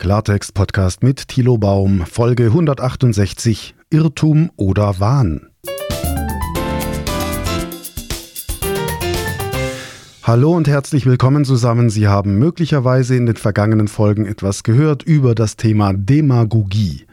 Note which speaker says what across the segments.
Speaker 1: Klartext Podcast mit Thilo Baum, Folge 168 Irrtum oder Wahn. Hallo und herzlich willkommen zusammen. Sie haben möglicherweise in den vergangenen Folgen etwas gehört über das Thema Demagogie.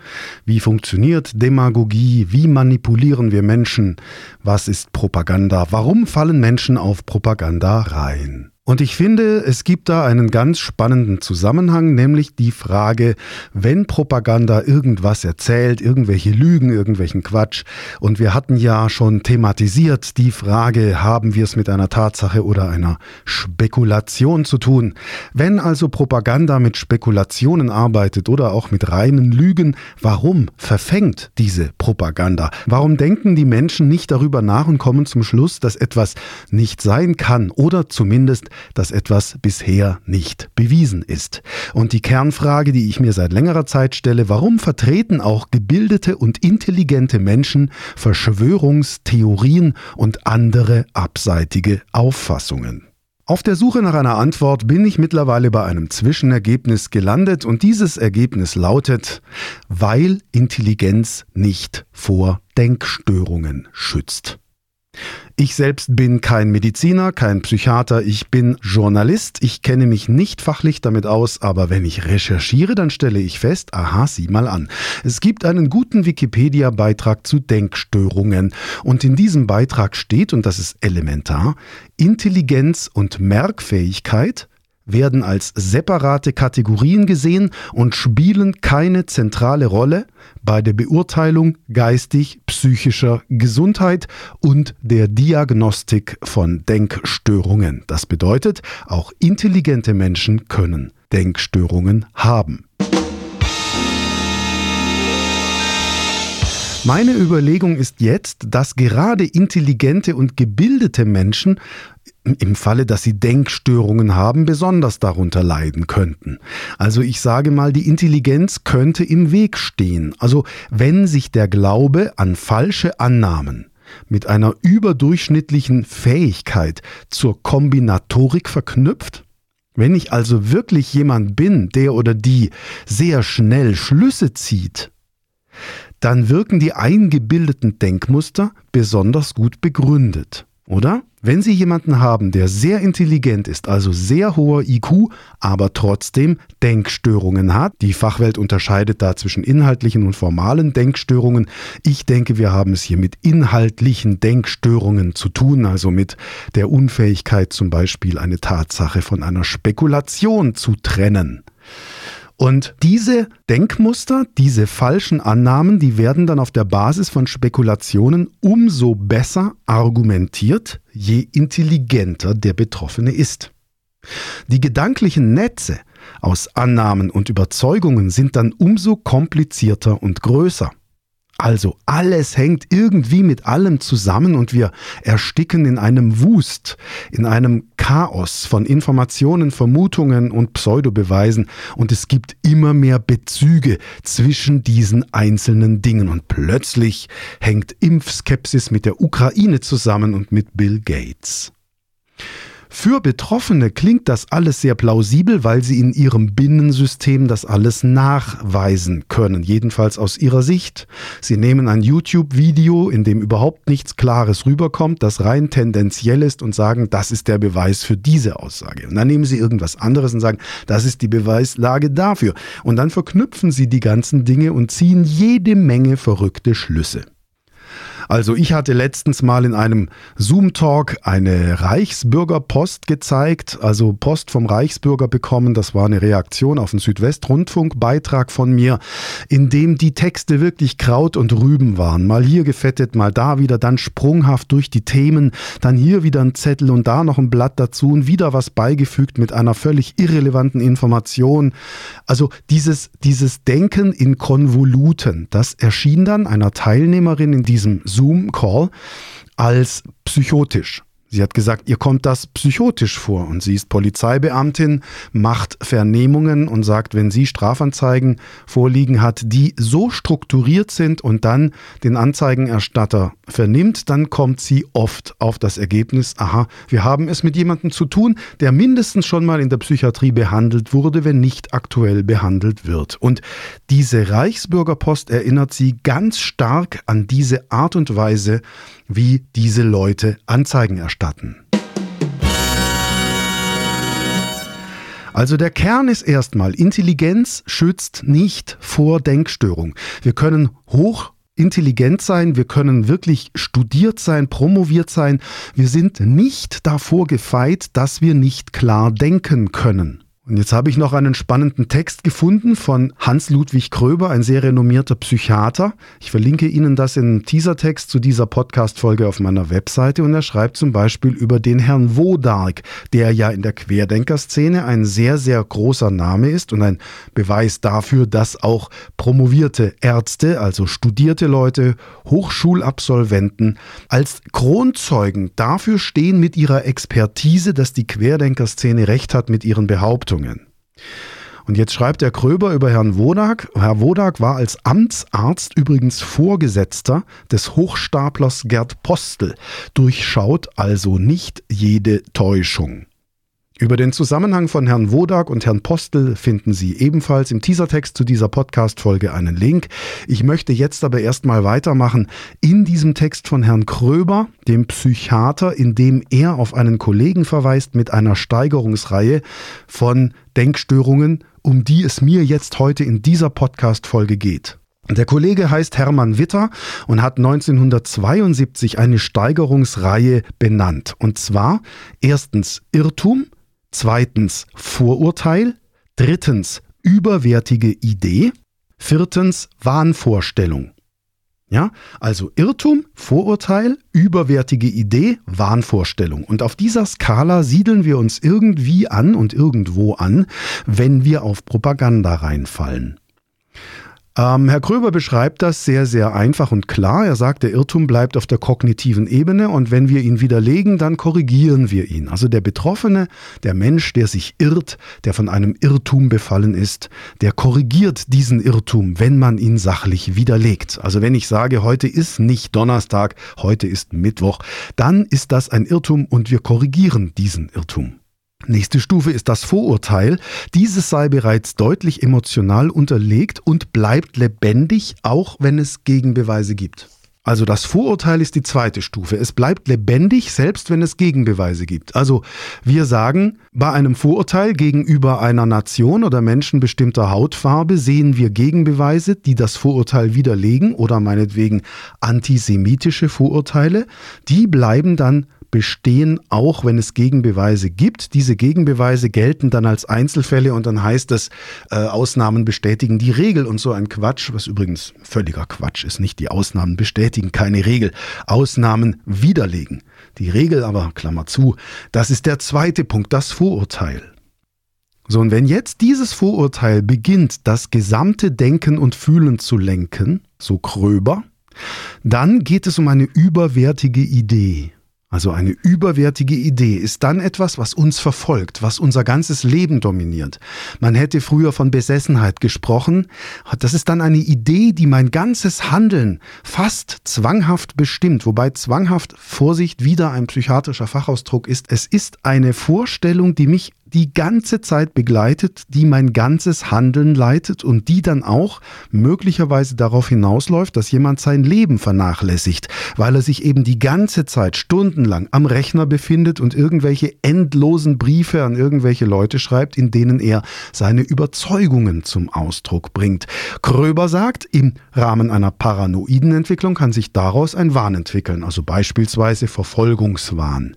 Speaker 1: Wie funktioniert Demagogie? Wie manipulieren wir Menschen? Was ist Propaganda? Warum fallen Menschen auf Propaganda rein? Und ich finde, es gibt da einen ganz spannenden Zusammenhang, nämlich die Frage, wenn Propaganda irgendwas erzählt, irgendwelche Lügen, irgendwelchen Quatsch, und wir hatten ja schon thematisiert die Frage, haben wir es mit einer Tatsache oder einer Spekulation zu tun? Wenn also Propaganda mit Spekulationen arbeitet oder auch mit reinen Lügen, warum verfängt diese Propaganda? Warum denken die Menschen nicht darüber nach und kommen zum Schluss, dass etwas nicht sein kann oder zumindest dass etwas bisher nicht bewiesen ist. Und die Kernfrage, die ich mir seit längerer Zeit stelle, warum vertreten auch gebildete und intelligente Menschen Verschwörungstheorien und andere abseitige Auffassungen? Auf der Suche nach einer Antwort bin ich mittlerweile bei einem Zwischenergebnis gelandet und dieses Ergebnis lautet, weil Intelligenz nicht vor Denkstörungen schützt. Ich selbst bin kein Mediziner, kein Psychiater, ich bin Journalist, ich kenne mich nicht fachlich damit aus, aber wenn ich recherchiere, dann stelle ich fest, aha, sieh mal an. Es gibt einen guten Wikipedia-Beitrag zu Denkstörungen und in diesem Beitrag steht, und das ist elementar, Intelligenz und Merkfähigkeit werden als separate Kategorien gesehen und spielen keine zentrale Rolle bei der Beurteilung geistig-psychischer Gesundheit und der Diagnostik von Denkstörungen. Das bedeutet, auch intelligente Menschen können Denkstörungen haben. Meine Überlegung ist jetzt, dass gerade intelligente und gebildete Menschen im Falle, dass sie Denkstörungen haben, besonders darunter leiden könnten. Also ich sage mal, die Intelligenz könnte im Weg stehen. Also wenn sich der Glaube an falsche Annahmen mit einer überdurchschnittlichen Fähigkeit zur Kombinatorik verknüpft, wenn ich also wirklich jemand bin, der oder die sehr schnell Schlüsse zieht, dann wirken die eingebildeten Denkmuster besonders gut begründet, oder? Wenn Sie jemanden haben, der sehr intelligent ist, also sehr hoher IQ, aber trotzdem Denkstörungen hat, die Fachwelt unterscheidet da zwischen inhaltlichen und formalen Denkstörungen. Ich denke, wir haben es hier mit inhaltlichen Denkstörungen zu tun, also mit der Unfähigkeit zum Beispiel eine Tatsache von einer Spekulation zu trennen. Und diese Denkmuster, diese falschen Annahmen, die werden dann auf der Basis von Spekulationen umso besser argumentiert, je intelligenter der Betroffene ist. Die gedanklichen Netze aus Annahmen und Überzeugungen sind dann umso komplizierter und größer. Also alles hängt irgendwie mit allem zusammen und wir ersticken in einem Wust, in einem Chaos von Informationen, Vermutungen und Pseudobeweisen und es gibt immer mehr Bezüge zwischen diesen einzelnen Dingen und plötzlich hängt Impfskepsis mit der Ukraine zusammen und mit Bill Gates. Für Betroffene klingt das alles sehr plausibel, weil sie in ihrem Binnensystem das alles nachweisen können, jedenfalls aus ihrer Sicht. Sie nehmen ein YouTube-Video, in dem überhaupt nichts Klares rüberkommt, das rein tendenziell ist und sagen, das ist der Beweis für diese Aussage. Und dann nehmen sie irgendwas anderes und sagen, das ist die Beweislage dafür. Und dann verknüpfen sie die ganzen Dinge und ziehen jede Menge verrückte Schlüsse. Also ich hatte letztens mal in einem Zoom-Talk eine Reichsbürgerpost gezeigt, also Post vom Reichsbürger bekommen. Das war eine Reaktion auf einen Südwestrundfunk-Beitrag von mir, in dem die Texte wirklich Kraut und Rüben waren. Mal hier gefettet, mal da wieder, dann sprunghaft durch die Themen, dann hier wieder ein Zettel und da noch ein Blatt dazu und wieder was beigefügt mit einer völlig irrelevanten Information. Also dieses, dieses Denken in Konvoluten, das erschien dann einer Teilnehmerin in diesem Zoom-Call als psychotisch. Sie hat gesagt, ihr kommt das psychotisch vor und sie ist Polizeibeamtin, macht Vernehmungen und sagt, wenn sie Strafanzeigen vorliegen hat, die so strukturiert sind und dann den Anzeigenerstatter vernimmt, dann kommt sie oft auf das Ergebnis, aha, wir haben es mit jemandem zu tun, der mindestens schon mal in der Psychiatrie behandelt wurde, wenn nicht aktuell behandelt wird. Und diese Reichsbürgerpost erinnert sie ganz stark an diese Art und Weise, wie diese Leute Anzeigen erstatten. Also der Kern ist erstmal, Intelligenz schützt nicht vor Denkstörung. Wir können hoch intelligent sein, wir können wirklich studiert sein, promoviert sein. Wir sind nicht davor gefeit, dass wir nicht klar denken können. Und jetzt habe ich noch einen spannenden Text gefunden von Hans-Ludwig Kröber, ein sehr renommierter Psychiater. Ich verlinke Ihnen das im Teasertext zu dieser Podcast-Folge auf meiner Webseite und er schreibt zum Beispiel über den Herrn Wodark, der ja in der Querdenkerszene ein sehr, sehr großer Name ist und ein Beweis dafür, dass auch promovierte Ärzte, also studierte Leute, Hochschulabsolventen als Kronzeugen dafür stehen mit ihrer Expertise, dass die Querdenkerszene recht hat mit ihren Behauptungen. Leistungen. Und jetzt schreibt der Kröber über Herrn Wodak. Herr Wodak war als Amtsarzt übrigens Vorgesetzter des Hochstaplers Gerd Postel, durchschaut also nicht jede Täuschung. Über den Zusammenhang von Herrn Wodak und Herrn Postel finden Sie ebenfalls im Teasertext zu dieser Podcast-Folge einen Link. Ich möchte jetzt aber erstmal weitermachen in diesem Text von Herrn Kröber, dem Psychiater, in dem er auf einen Kollegen verweist mit einer Steigerungsreihe von Denkstörungen, um die es mir jetzt heute in dieser Podcast-Folge geht. Der Kollege heißt Hermann Witter und hat 1972 eine Steigerungsreihe benannt. Und zwar erstens Irrtum, zweitens Vorurteil, drittens überwertige Idee, viertens Wahnvorstellung. Ja, also Irrtum, Vorurteil, überwertige Idee, Wahnvorstellung. Und auf dieser Skala siedeln wir uns irgendwie an und irgendwo an, wenn wir auf Propaganda reinfallen. Ähm, Herr Kröber beschreibt das sehr, sehr einfach und klar. Er sagt, der Irrtum bleibt auf der kognitiven Ebene und wenn wir ihn widerlegen, dann korrigieren wir ihn. Also der Betroffene, der Mensch, der sich irrt, der von einem Irrtum befallen ist, der korrigiert diesen Irrtum, wenn man ihn sachlich widerlegt. Also wenn ich sage, heute ist nicht Donnerstag, heute ist Mittwoch, dann ist das ein Irrtum und wir korrigieren diesen Irrtum. Nächste Stufe ist das Vorurteil. Dieses sei bereits deutlich emotional unterlegt und bleibt lebendig, auch wenn es Gegenbeweise gibt. Also das Vorurteil ist die zweite Stufe. Es bleibt lebendig, selbst wenn es Gegenbeweise gibt. Also wir sagen, bei einem Vorurteil gegenüber einer Nation oder Menschen bestimmter Hautfarbe sehen wir Gegenbeweise, die das Vorurteil widerlegen oder meinetwegen antisemitische Vorurteile. Die bleiben dann bestehen, auch wenn es Gegenbeweise gibt. Diese Gegenbeweise gelten dann als Einzelfälle und dann heißt es, äh, Ausnahmen bestätigen die Regel und so ein Quatsch, was übrigens völliger Quatsch ist. Nicht die Ausnahmen bestätigen keine Regel, Ausnahmen widerlegen. Die Regel aber, Klammer zu, das ist der zweite Punkt, das Vorurteil. So, und wenn jetzt dieses Vorurteil beginnt, das gesamte Denken und Fühlen zu lenken, so gröber, dann geht es um eine überwertige Idee. Also eine überwertige Idee ist dann etwas, was uns verfolgt, was unser ganzes Leben dominiert. Man hätte früher von Besessenheit gesprochen. Das ist dann eine Idee, die mein ganzes Handeln fast zwanghaft bestimmt. Wobei zwanghaft, Vorsicht, wieder ein psychiatrischer Fachausdruck ist. Es ist eine Vorstellung, die mich die ganze Zeit begleitet, die mein ganzes Handeln leitet und die dann auch möglicherweise darauf hinausläuft, dass jemand sein Leben vernachlässigt, weil er sich eben die ganze Zeit stundenlang am Rechner befindet und irgendwelche endlosen Briefe an irgendwelche Leute schreibt, in denen er seine Überzeugungen zum Ausdruck bringt. Kröber sagt, im Rahmen einer paranoiden Entwicklung kann sich daraus ein Wahn entwickeln, also beispielsweise Verfolgungswahn.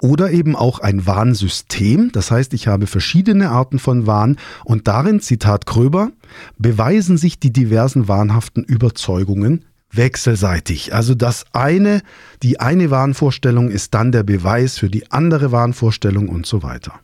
Speaker 1: Oder eben auch ein Warnsystem, das heißt, heißt, ich habe verschiedene Arten von Wahn und darin, Zitat Kröber, beweisen sich die diversen wahnhaften Überzeugungen wechselseitig. Also das eine, die eine Wahnvorstellung ist dann der Beweis für die andere Wahnvorstellung und so weiter.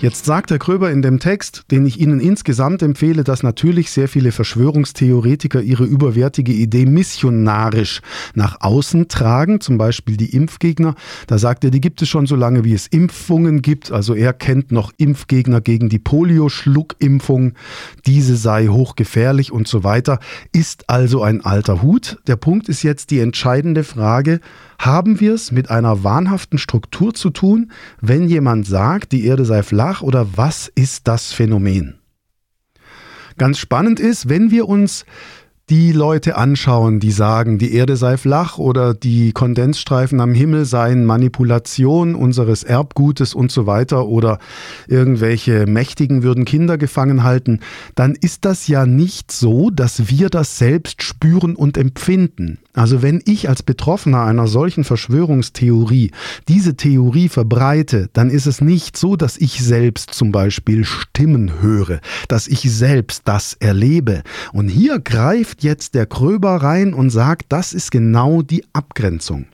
Speaker 1: Jetzt sagt Herr Kröber in dem Text, den ich Ihnen insgesamt empfehle, dass natürlich sehr viele Verschwörungstheoretiker ihre überwertige Idee missionarisch nach außen tragen, zum Beispiel die Impfgegner. Da sagt er, die gibt es schon so lange, wie es Impfungen gibt. Also er kennt noch Impfgegner gegen die Polio-Schluckimpfung. Diese sei hochgefährlich und so weiter. Ist also ein alter Hut. Der Punkt ist jetzt die entscheidende Frage, haben wir es mit einer wahnhaften Struktur zu tun, wenn jemand sagt, die Erde sei flach oder was ist das Phänomen? Ganz spannend ist, wenn wir uns die Leute anschauen, die sagen, die Erde sei flach oder die Kondensstreifen am Himmel seien Manipulation unseres Erbgutes und so weiter oder irgendwelche Mächtigen würden Kinder gefangen halten, dann ist das ja nicht so, dass wir das selbst spüren und empfinden. Also wenn ich als Betroffener einer solchen Verschwörungstheorie diese Theorie verbreite, dann ist es nicht so, dass ich selbst zum Beispiel Stimmen höre, dass ich selbst das erlebe. Und hier greift jetzt der Kröber rein und sagt, das ist genau die Abgrenzung.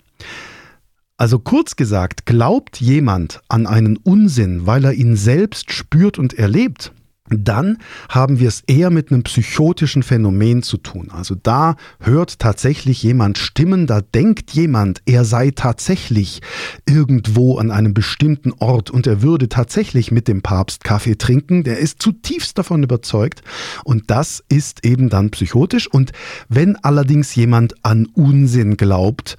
Speaker 1: Also kurz gesagt, glaubt jemand an einen Unsinn, weil er ihn selbst spürt und erlebt, dann haben wir es eher mit einem psychotischen Phänomen zu tun. Also da hört tatsächlich jemand Stimmen, da denkt jemand, er sei tatsächlich irgendwo an einem bestimmten Ort und er würde tatsächlich mit dem Papst Kaffee trinken. Der ist zutiefst davon überzeugt und das ist eben dann psychotisch. Und wenn allerdings jemand an Unsinn glaubt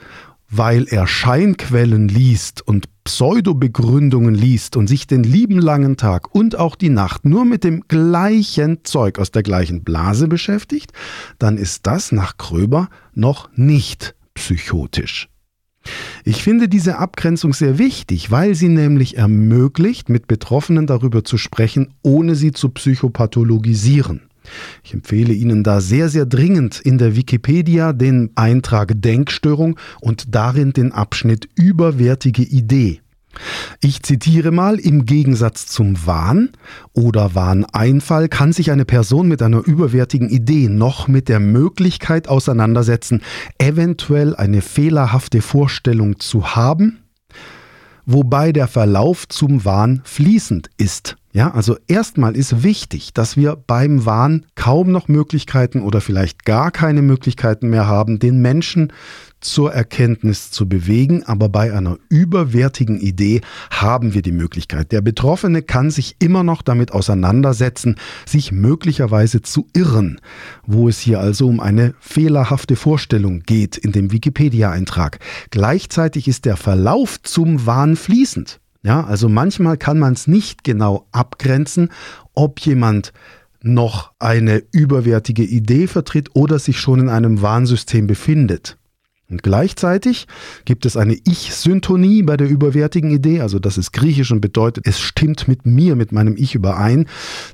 Speaker 1: weil er Scheinquellen liest und Pseudobegründungen liest und sich den lieben langen Tag und auch die Nacht nur mit dem gleichen Zeug aus der gleichen Blase beschäftigt, dann ist das nach Kröber noch nicht psychotisch. Ich finde diese Abgrenzung sehr wichtig, weil sie nämlich ermöglicht, mit Betroffenen darüber zu sprechen, ohne sie zu psychopathologisieren. Ich empfehle Ihnen da sehr, sehr dringend in der Wikipedia den Eintrag Denkstörung und darin den Abschnitt überwertige Idee. Ich zitiere mal, im Gegensatz zum Wahn oder Wahneinfall kann sich eine Person mit einer überwertigen Idee noch mit der Möglichkeit auseinandersetzen, eventuell eine fehlerhafte Vorstellung zu haben, wobei der Verlauf zum Wahn fließend ist. Ja, also erstmal ist wichtig, dass wir beim Wahn kaum noch Möglichkeiten oder vielleicht gar keine Möglichkeiten mehr haben, den Menschen zur Erkenntnis zu bewegen, aber bei einer überwertigen Idee haben wir die Möglichkeit. Der Betroffene kann sich immer noch damit auseinandersetzen, sich möglicherweise zu irren, wo es hier also um eine fehlerhafte Vorstellung geht in dem Wikipedia-Eintrag. Gleichzeitig ist der Verlauf zum Wahn fließend. Ja, also manchmal kann man es nicht genau abgrenzen, ob jemand noch eine überwertige Idee vertritt oder sich schon in einem Warnsystem befindet. Und gleichzeitig gibt es eine Ich-Syntonie bei der überwertigen Idee, also das ist griechisch und bedeutet, es stimmt mit mir, mit meinem Ich überein.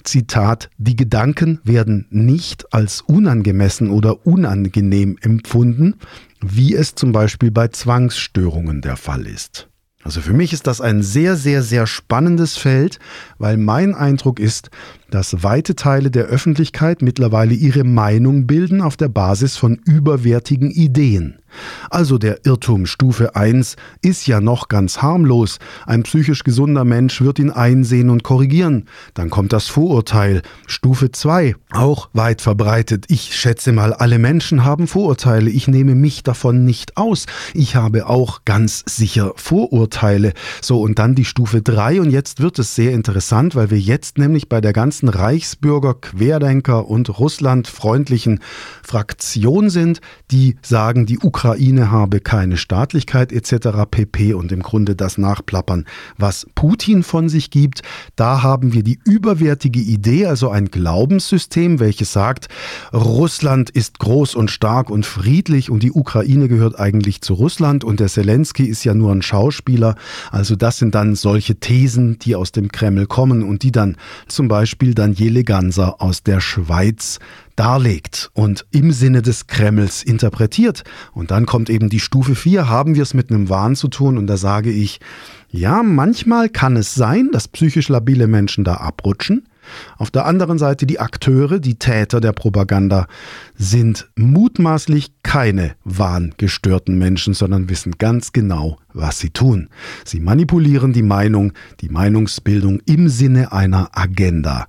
Speaker 1: Zitat, die Gedanken werden nicht als unangemessen oder unangenehm empfunden, wie es zum Beispiel bei Zwangsstörungen der Fall ist. Also für mich ist das ein sehr, sehr, sehr spannendes Feld, weil mein Eindruck ist, dass weite Teile der Öffentlichkeit mittlerweile ihre Meinung bilden auf der Basis von überwertigen Ideen. Also der Irrtum Stufe 1 ist ja noch ganz harmlos. Ein psychisch gesunder Mensch wird ihn einsehen und korrigieren. Dann kommt das Vorurteil. Stufe 2, auch weit verbreitet. Ich schätze mal, alle Menschen haben Vorurteile. Ich nehme mich davon nicht aus. Ich habe auch ganz sicher Vorurteile. So, und dann die Stufe 3. Und jetzt wird es sehr interessant, weil wir jetzt nämlich bei der ganzen Reichsbürger, Querdenker und russlandfreundlichen Fraktion sind, die sagen, die Ukraine Ukraine habe keine Staatlichkeit etc. pp. und im Grunde das nachplappern, was Putin von sich gibt. Da haben wir die überwertige Idee, also ein Glaubenssystem, welches sagt, Russland ist groß und stark und friedlich und die Ukraine gehört eigentlich zu Russland und der Zelensky ist ja nur ein Schauspieler. Also das sind dann solche Thesen, die aus dem Kreml kommen und die dann zum Beispiel Daniele Ganser aus der Schweiz darlegt und im Sinne des Kremls interpretiert. Und dann kommt eben die Stufe 4, haben wir es mit einem Wahn zu tun? Und da sage ich, ja, manchmal kann es sein, dass psychisch labile Menschen da abrutschen. Auf der anderen Seite die Akteure, die Täter der Propaganda, sind mutmaßlich keine wahngestörten Menschen, sondern wissen ganz genau, was sie tun. Sie manipulieren die Meinung, die Meinungsbildung im Sinne einer Agenda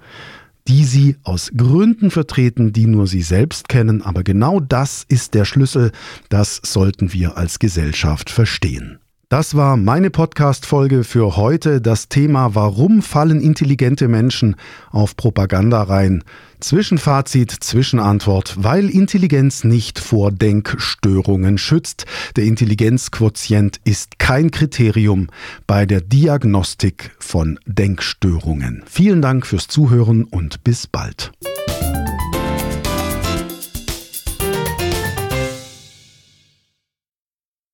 Speaker 1: die sie aus Gründen vertreten, die nur sie selbst kennen. Aber genau das ist der Schlüssel. Das sollten wir als Gesellschaft verstehen. Das war meine Podcast-Folge für heute. Das Thema Warum fallen intelligente Menschen auf Propaganda rein? Zwischenfazit, Zwischenantwort, weil Intelligenz nicht vor Denkstörungen schützt. Der Intelligenzquotient ist kein Kriterium bei der Diagnostik von Denkstörungen. Vielen Dank fürs Zuhören und bis bald.